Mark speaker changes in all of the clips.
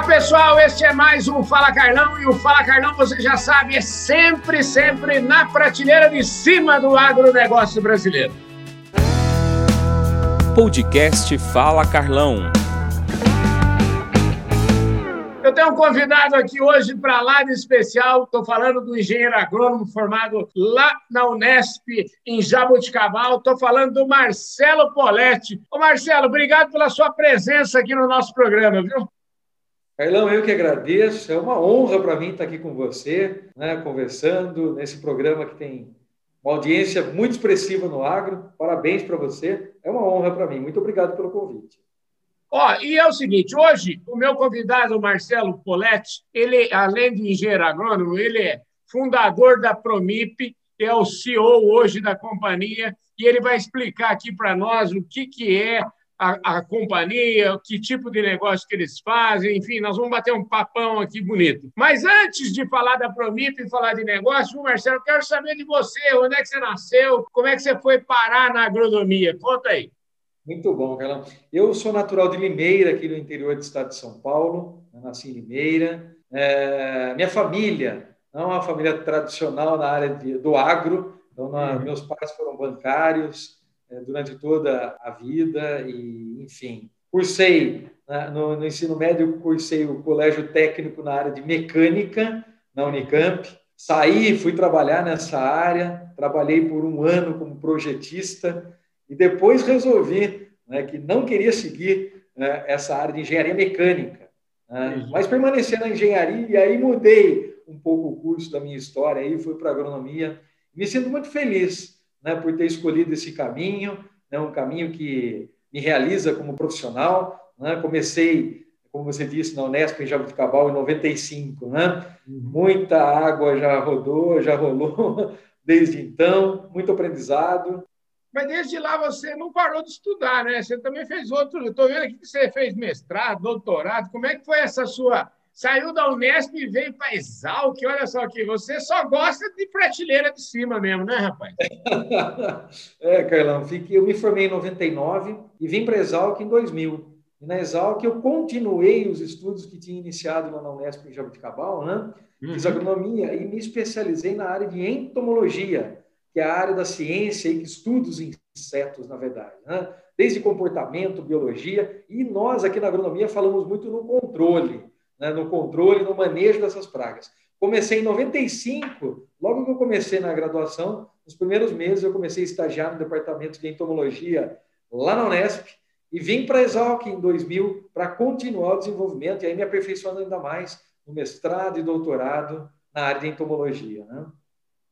Speaker 1: Olá, pessoal. Este é mais um Fala Carlão. E o Fala Carlão, você já sabe, é sempre, sempre na prateleira de cima do agronegócio brasileiro.
Speaker 2: Podcast Fala Carlão.
Speaker 1: Eu tenho um convidado aqui hoje para lá de especial. Estou falando do engenheiro agrônomo formado lá na Unesp, em Jaboticabal. Estou falando do Marcelo Poletti. Ô, Marcelo, obrigado pela sua presença aqui no nosso programa, viu?
Speaker 3: Carlão, eu que agradeço. É uma honra para mim estar aqui com você, né, conversando nesse programa que tem uma audiência muito expressiva no agro. Parabéns para você. É uma honra para mim. Muito obrigado pelo convite.
Speaker 1: Ó, e é o seguinte, hoje o meu convidado, Marcelo Poletti, ele, além de engenheiro agrônomo, ele é fundador da Promip, é o CEO hoje da companhia, e ele vai explicar aqui para nós o que, que é a, a, companhia, que tipo de negócio que eles fazem, enfim, nós vamos bater um papão aqui bonito. Mas antes de falar da Promip e falar de negócio, Marcelo, eu quero saber de você, onde é que você nasceu, como é que você foi parar na agronomia? Conta aí.
Speaker 3: Muito bom, Carlão. Eu sou natural de Limeira, aqui no interior do estado de São Paulo, eu nasci em Limeira. É, minha família não é uma família tradicional na área de, do agro, então na, uhum. meus pais foram bancários, durante toda a vida e, enfim, cursei né, no, no, ensino médio, cursei o colégio técnico na área de mecânica na Unicamp. Saí, fui trabalhar nessa área, trabalhei por um ano como projetista e depois resolvi né, que não queria seguir né, essa área de engenharia mecânica, né, mas permanecer na engenharia e aí mudei um pouco o curso da minha história e fui para agronomia. Me sinto muito feliz né, por ter escolhido esse caminho, né, um caminho que me realiza como profissional. Né? Comecei, como você disse, na Unesp em Jabuticabal em 95. Né? Uhum. Muita água já rodou, já rolou desde então, muito aprendizado.
Speaker 1: Mas desde lá você não parou de estudar, né? Você também fez outro. Estou vendo aqui que você fez mestrado, doutorado. Como é que foi essa sua saiu da Unesp e veio para Exalc. Olha só aqui, você só gosta de prateleira de cima mesmo, né, rapaz?
Speaker 3: é, Carlão, eu me formei em 99 e vim para Exalc em 2000. E na Exalc eu continuei os estudos que tinha iniciado lá na Unesp em Jabuticabal, né? Fiz uhum. agronomia e me especializei na área de entomologia, que é a área da ciência e que estuda os insetos, na verdade, né? Desde comportamento, biologia, e nós aqui na agronomia falamos muito no controle né, no controle, no manejo dessas pragas. Comecei em 95, logo que eu comecei na graduação, nos primeiros meses eu comecei a estagiar no departamento de entomologia lá na Unesp e vim para a Exalc em 2000 para continuar o desenvolvimento e aí me aperfeiçoando ainda mais no mestrado e doutorado na área de entomologia. Né?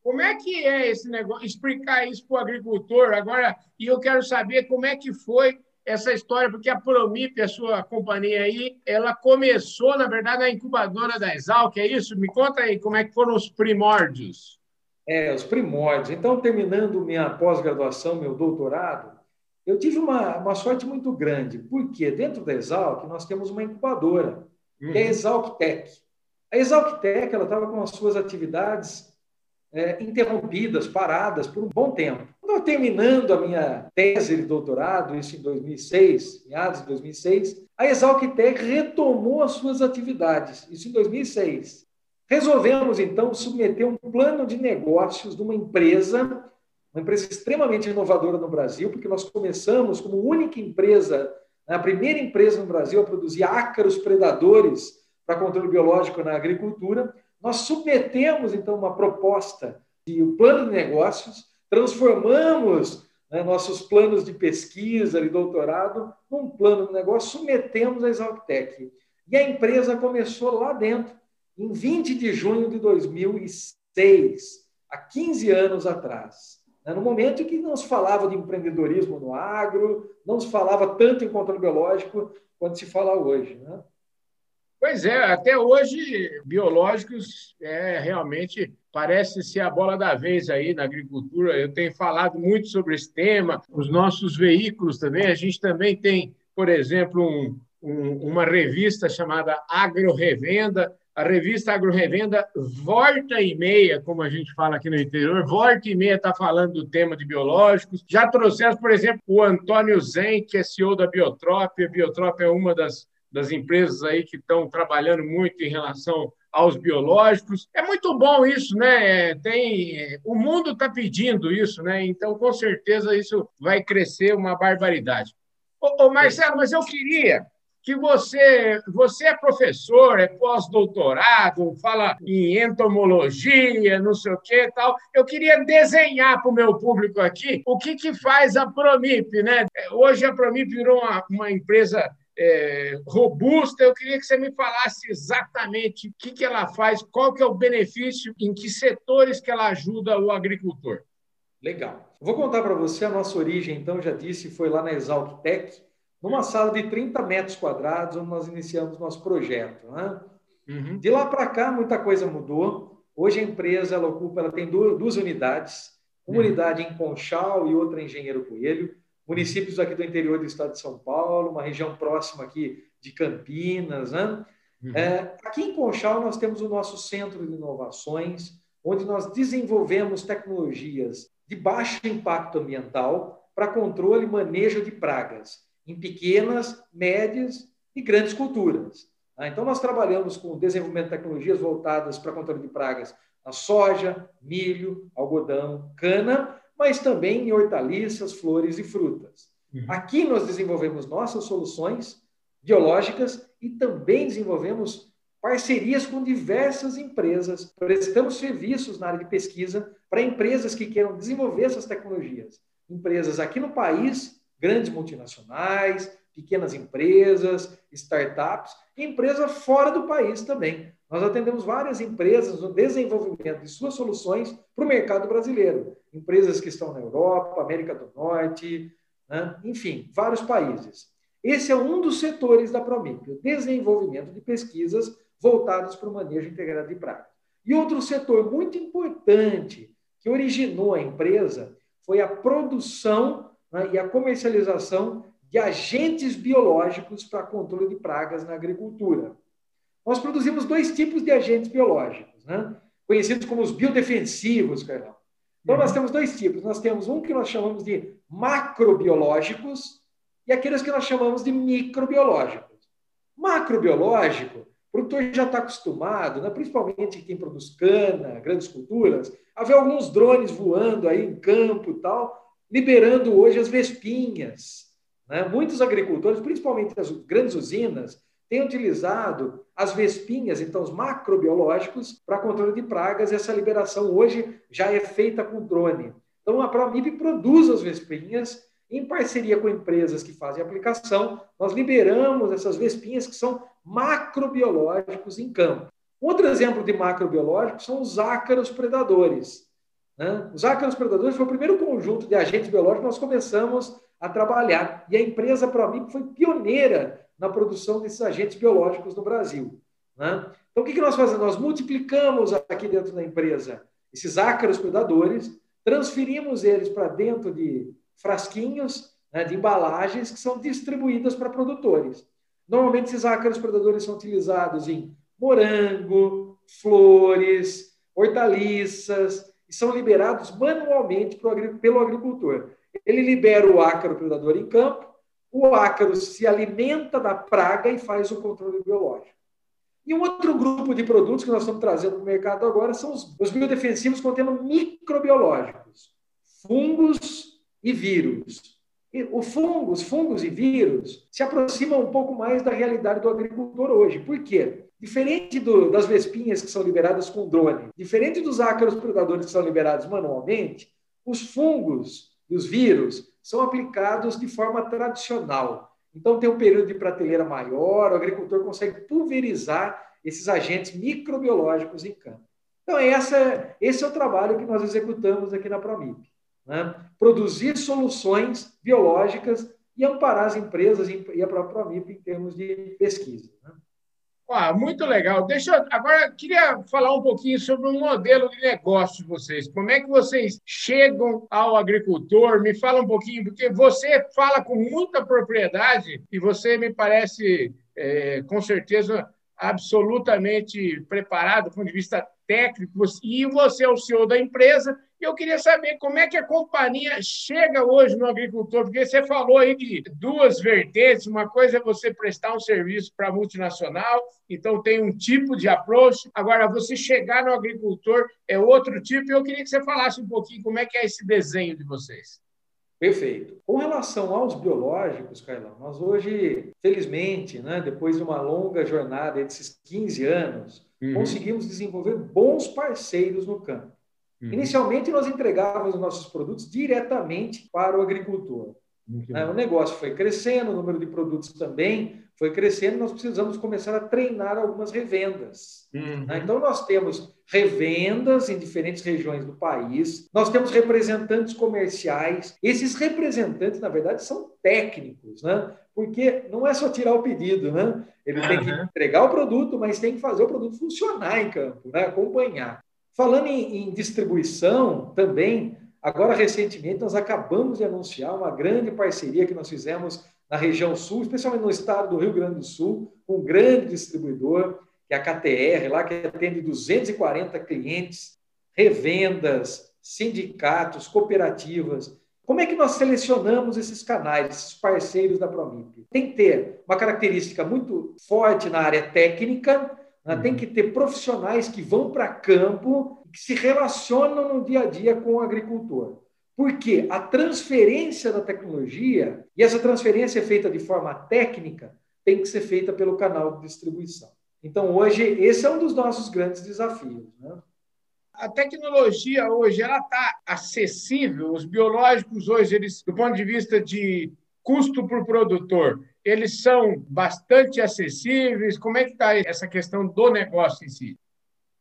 Speaker 1: Como é que é esse negócio? Explicar isso para o agricultor agora, e eu quero saber como é que foi essa história, porque a Promip, a sua companhia aí, ela começou, na verdade, na incubadora da Exalc, é isso? Me conta aí como é que foram os primórdios.
Speaker 3: É, os primórdios. Então, terminando minha pós-graduação, meu doutorado, eu tive uma, uma sorte muito grande, porque dentro da Exalc nós temos uma incubadora, uhum. que é a uhum. ExalcTech. A ExalcTech estava com as suas atividades é, interrompidas, paradas por um bom tempo. Quando eu terminando a minha tese de doutorado, isso em 2006, meados de 2006, a Exalctec retomou as suas atividades, isso em 2006. Resolvemos, então, submeter um plano de negócios de uma empresa, uma empresa extremamente inovadora no Brasil, porque nós começamos como única empresa, né, a primeira empresa no Brasil a produzir ácaros predadores para controle biológico na agricultura, nós submetemos, então, uma proposta de um plano de negócios, transformamos né, nossos planos de pesquisa e doutorado num plano de negócio, submetemos a Exalctec. E a empresa começou lá dentro, em 20 de junho de 2006, há 15 anos atrás. Né, no momento em que não se falava de empreendedorismo no agro, não se falava tanto em controle biológico quanto se fala hoje. Né?
Speaker 1: Pois é, até hoje, biológicos é realmente parece ser a bola da vez aí na agricultura. Eu tenho falado muito sobre esse tema, os nossos veículos também. A gente também tem, por exemplo, um, um, uma revista chamada Agro Revenda. A revista Agro Revenda, volta e meia, como a gente fala aqui no interior, volta e meia está falando do tema de biológicos. Já trouxemos, por exemplo, o Antônio Zen, que é CEO da Biotrop. A Biotrop é uma das das empresas aí que estão trabalhando muito em relação aos biológicos. É muito bom isso, né? Tem, o mundo está pedindo isso, né? Então, com certeza, isso vai crescer uma barbaridade. Ô, ô Marcelo, mas eu queria que você, você é professor, é pós-doutorado, fala em entomologia, não sei o que tal. Eu queria desenhar para o meu público aqui o que, que faz a Promip, né? Hoje a Promip virou uma, uma empresa é, robusta. Eu queria que você me falasse exatamente o que, que ela faz, qual que é o benefício, em que setores que ela ajuda o agricultor.
Speaker 3: Legal. Vou contar para você a nossa origem, então, já disse, foi lá na Exalc Tech, numa sala de 30 metros quadrados, onde nós iniciamos nosso projeto. Né? Uhum. De lá para cá, muita coisa mudou. Hoje a empresa ela ocupa, ela tem duas, duas unidades, uma uhum. unidade em Conchal e outra em Engenheiro Coelho municípios aqui do interior do estado de São Paulo, uma região próxima aqui de Campinas. Né? Uhum. É, aqui em Conchal, nós temos o nosso centro de inovações, onde nós desenvolvemos tecnologias de baixo impacto ambiental para controle e manejo de pragas em pequenas, médias e grandes culturas. Tá? Então, nós trabalhamos com desenvolvimento de tecnologias voltadas para controle de pragas na soja, milho, algodão, cana mas também em hortaliças, flores e frutas. Uhum. Aqui nós desenvolvemos nossas soluções biológicas e também desenvolvemos parcerias com diversas empresas. Prestamos serviços na área de pesquisa para empresas que queiram desenvolver essas tecnologias. Empresas aqui no país, grandes multinacionais, pequenas empresas, startups, e empresas fora do país também. Nós atendemos várias empresas no desenvolvimento de suas soluções para o mercado brasileiro. Empresas que estão na Europa, América do Norte, né? enfim, vários países. Esse é um dos setores da Promip, o desenvolvimento de pesquisas voltadas para o manejo integrado de pragas. E outro setor muito importante que originou a empresa foi a produção né, e a comercialização de agentes biológicos para controle de pragas na agricultura. Nós produzimos dois tipos de agentes biológicos, né? conhecidos como os biodefensivos, Carlão. Então, nós uhum. temos dois tipos. Nós temos um que nós chamamos de macrobiológicos e aqueles que nós chamamos de microbiológicos. Macrobiológico, o produtor já está acostumado, né? principalmente quem produz cana, grandes culturas, a ver alguns drones voando aí em campo e tal, liberando hoje as vespinhas. Né? Muitos agricultores, principalmente as grandes usinas, têm utilizado as vespinhas, então os macrobiológicos, para controle de pragas. Essa liberação hoje já é feita com drone. Então a Promip produz as vespinhas em parceria com empresas que fazem aplicação. Nós liberamos essas vespinhas que são macrobiológicos em campo. Outro exemplo de macrobiológicos são os ácaros predadores. Né? Os ácaros predadores foi o primeiro conjunto de agentes biológicos que nós começamos a trabalhar. E a empresa Promip foi pioneira na produção desses agentes biológicos no Brasil. Né? Então, o que, que nós fazemos? Nós multiplicamos aqui dentro da empresa esses ácaros predadores, transferimos eles para dentro de frasquinhos, né, de embalagens que são distribuídas para produtores. Normalmente, esses ácaros predadores são utilizados em morango, flores, hortaliças, e são liberados manualmente pelo agricultor. Ele libera o ácaro predador em campo, o ácaro se alimenta da praga e faz o controle biológico. E um outro grupo de produtos que nós estamos trazendo para o mercado agora são os, os biodefensivos contendo microbiológicos, fungos e vírus. E o fungos, fungos e vírus se aproximam um pouco mais da realidade do agricultor hoje. Por quê? Diferente do, das vespinhas que são liberadas com drone, diferente dos ácaros predadores que são liberados manualmente, os fungos e os vírus são aplicados de forma tradicional. Então, tem um período de prateleira maior, o agricultor consegue pulverizar esses agentes microbiológicos em campo. Então, essa, esse é o trabalho que nós executamos aqui na Promip. Né? Produzir soluções biológicas e amparar as empresas e a própria Promip em termos de pesquisa. Né?
Speaker 1: Ah, muito legal. Deixa eu, agora queria falar um pouquinho sobre o modelo de negócio de vocês. Como é que vocês chegam ao agricultor? Me fala um pouquinho, porque você fala com muita propriedade e você me parece, é, com certeza, absolutamente preparado do ponto de vista técnico. E você é o CEO da empresa eu queria saber como é que a companhia chega hoje no agricultor, porque você falou aí de duas vertentes. Uma coisa é você prestar um serviço para multinacional, então tem um tipo de approach. Agora, você chegar no agricultor é outro tipo. Eu queria que você falasse um pouquinho como é que é esse desenho de vocês.
Speaker 3: Perfeito. Com relação aos biológicos, Carlão, nós hoje, felizmente, né, depois de uma longa jornada desses 15 anos, uhum. conseguimos desenvolver bons parceiros no campo. Uhum. Inicialmente, nós entregávamos os nossos produtos diretamente para o agricultor. Uhum. O negócio foi crescendo, o número de produtos também foi crescendo, nós precisamos começar a treinar algumas revendas. Uhum. Né? Então, nós temos revendas em diferentes regiões do país, nós temos representantes comerciais. Esses representantes, na verdade, são técnicos, né? porque não é só tirar o pedido, né? ele tem que entregar o produto, mas tem que fazer o produto funcionar em campo, né? acompanhar. Falando em, em distribuição também, agora recentemente nós acabamos de anunciar uma grande parceria que nós fizemos na região sul, especialmente no estado do Rio Grande do Sul, com um grande distribuidor, que é a KTR, lá que atende 240 clientes, revendas, sindicatos, cooperativas. Como é que nós selecionamos esses canais, esses parceiros da Promip? Tem que ter uma característica muito forte na área técnica, né? tem que ter profissionais que vão para campo, que se relacionam no dia a dia com o agricultor. Porque a transferência da tecnologia, e essa transferência é feita de forma técnica, tem que ser feita pelo canal de distribuição. Então, hoje, esse é um dos nossos grandes desafios. Né?
Speaker 1: A tecnologia hoje ela está acessível. Os biológicos hoje, eles, do ponto de vista de custo para o produtor, eles são bastante acessíveis. Como é que está essa questão do negócio em si?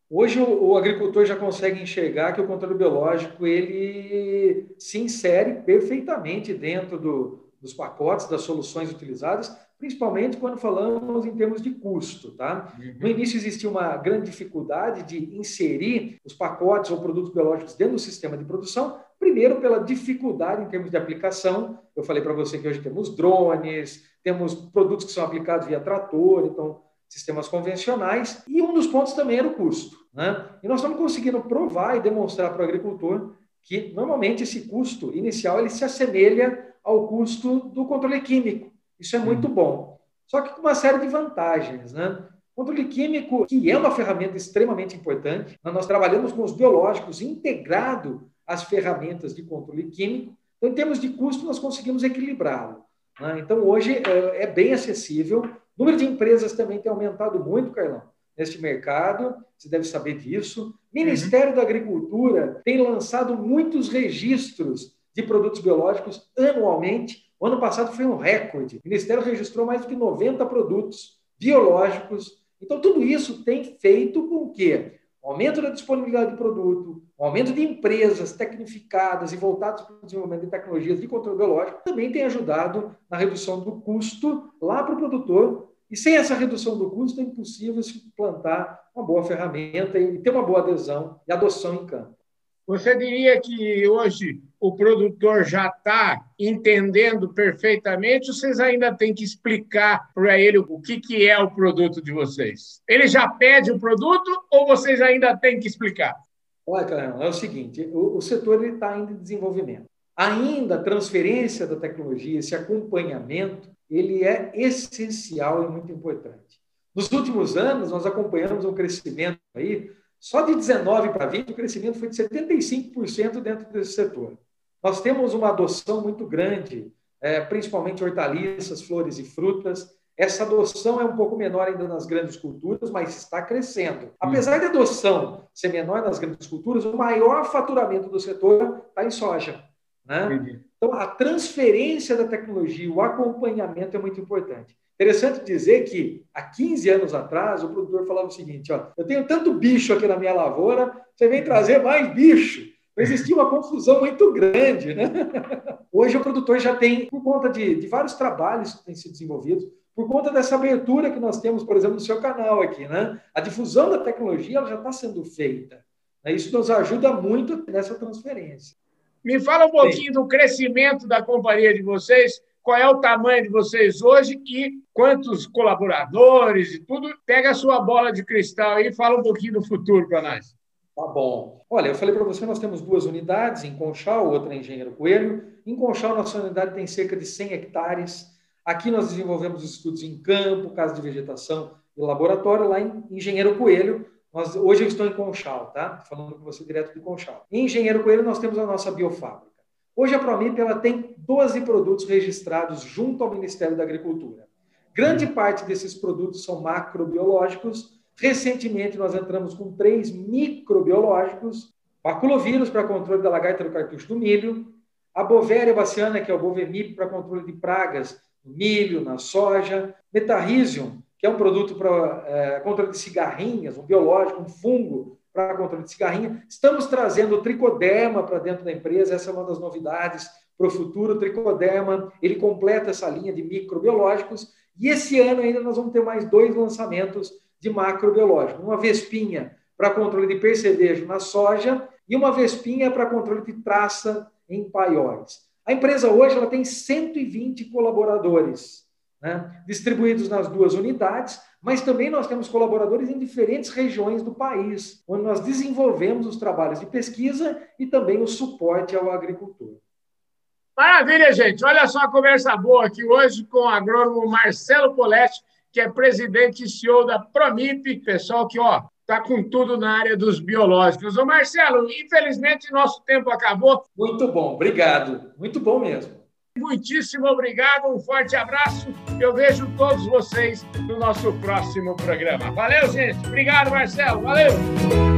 Speaker 3: Hoje o, agricultor já consegue enxergar que o controle biológico ele se insere perfeitamente dentro do, dos pacotes, das soluções utilizadas, principalmente quando falamos em termos de custo. Tá? Uhum. No início existia uma grande dificuldade de inserir os pacotes ou produtos biológicos dentro do sistema de produção, primeiro pela dificuldade em termos de aplicação. Eu falei para você que hoje temos drones, temos produtos que são aplicados via trator, então sistemas convencionais, e um dos pontos também era o custo. Né? E nós estamos conseguindo provar e demonstrar para o agricultor que, normalmente, esse custo inicial ele se assemelha ao custo do controle químico. Isso é muito bom. Só que com uma série de vantagens. Né? Controle químico, que é uma ferramenta extremamente importante, nós trabalhamos com os biológicos integrado às ferramentas de controle químico. Então, em termos de custo, nós conseguimos equilibrá-lo. Né? Então, hoje é, é bem acessível. O número de empresas também tem aumentado muito, Carlão, neste mercado, você deve saber disso. Ministério uhum. da Agricultura tem lançado muitos registros de produtos biológicos anualmente. O ano passado foi um recorde. O Ministério registrou mais de 90 produtos biológicos. Então, tudo isso tem feito com que o aumento da disponibilidade de produto, o aumento de empresas tecnificadas e voltadas para o desenvolvimento de tecnologias de controle biológico também tem ajudado na redução do custo lá para o produtor. E sem essa redução do custo é impossível se plantar uma boa ferramenta e ter uma boa adesão e adoção em campo.
Speaker 1: Você diria que hoje o produtor já está entendendo perfeitamente, ou vocês ainda têm que explicar para ele o que, que é o produto de vocês? Ele já pede o produto ou vocês ainda têm que explicar?
Speaker 3: Olha, Carlão, é o seguinte: o, o setor está ainda em desenvolvimento. Ainda a transferência da tecnologia, esse acompanhamento, ele é essencial e muito importante. Nos últimos anos, nós acompanhamos um crescimento aí, só de 19 para 20, o crescimento foi de 75% dentro desse setor. Nós temos uma adoção muito grande, é, principalmente hortaliças, flores e frutas, essa adoção é um pouco menor ainda nas grandes culturas, mas está crescendo. Apesar da adoção ser menor nas grandes culturas, o maior faturamento do setor está em soja. Né? Então, a transferência da tecnologia, o acompanhamento é muito importante. Interessante dizer que há 15 anos atrás, o produtor falava o seguinte: ó, eu tenho tanto bicho aqui na minha lavoura, você vem trazer mais bicho. Existia uma confusão muito grande. Né? Hoje o produtor já tem, por conta de, de vários trabalhos que têm sido desenvolvidos, por conta dessa abertura que nós temos, por exemplo, no seu canal aqui, né? A difusão da tecnologia ela já está sendo feita. Né? Isso nos ajuda muito nessa transferência.
Speaker 1: Me fala um pouquinho Sim. do crescimento da companhia de vocês, qual é o tamanho de vocês hoje e quantos colaboradores e tudo. Pega a sua bola de cristal e fala um pouquinho do futuro para nós.
Speaker 3: Tá bom. Olha, eu falei para você, nós temos duas unidades, em Conchal, outra em Engenheiro Coelho. Em Conchal, nossa unidade tem cerca de 100 hectares. Aqui nós desenvolvemos estudos em campo, casa de vegetação e laboratório. Lá em Engenheiro Coelho, nós, hoje eu estou em Conchal, tá? Falando com você direto de Conchal. Em Engenheiro Coelho, nós temos a nossa biofábrica. Hoje a Promip ela tem 12 produtos registrados junto ao Ministério da Agricultura. Grande parte desses produtos são macrobiológicos Recentemente, nós entramos com três microbiológicos, baculovírus para controle da lagarta do cartucho do milho, a bovéria baciana, que é o bovemip para controle de pragas no milho, na soja, metarrhizium, que é um produto para é, controle de cigarrinhas, um biológico, um fungo para controle de cigarrinha. Estamos trazendo o tricoderma para dentro da empresa, essa é uma das novidades para o futuro. O tricoderma, ele completa essa linha de microbiológicos e esse ano ainda nós vamos ter mais dois lançamentos de macrobiológico. Uma vespinha para controle de percevejo na soja e uma vespinha para controle de traça em paióis. A empresa hoje ela tem 120 colaboradores, né, distribuídos nas duas unidades, mas também nós temos colaboradores em diferentes regiões do país, onde nós desenvolvemos os trabalhos de pesquisa e também o suporte ao agricultor.
Speaker 1: Maravilha, gente. Olha só a conversa boa aqui hoje com o agrônomo Marcelo Poletti, que é presidente e CEO da Promip, pessoal que ó está com tudo na área dos biológicos. Ô Marcelo, infelizmente nosso tempo acabou.
Speaker 3: Muito bom, obrigado. Muito bom mesmo.
Speaker 1: Muitíssimo obrigado, um forte abraço. Eu vejo todos vocês no nosso próximo programa. Valeu, gente. Obrigado, Marcelo. Valeu.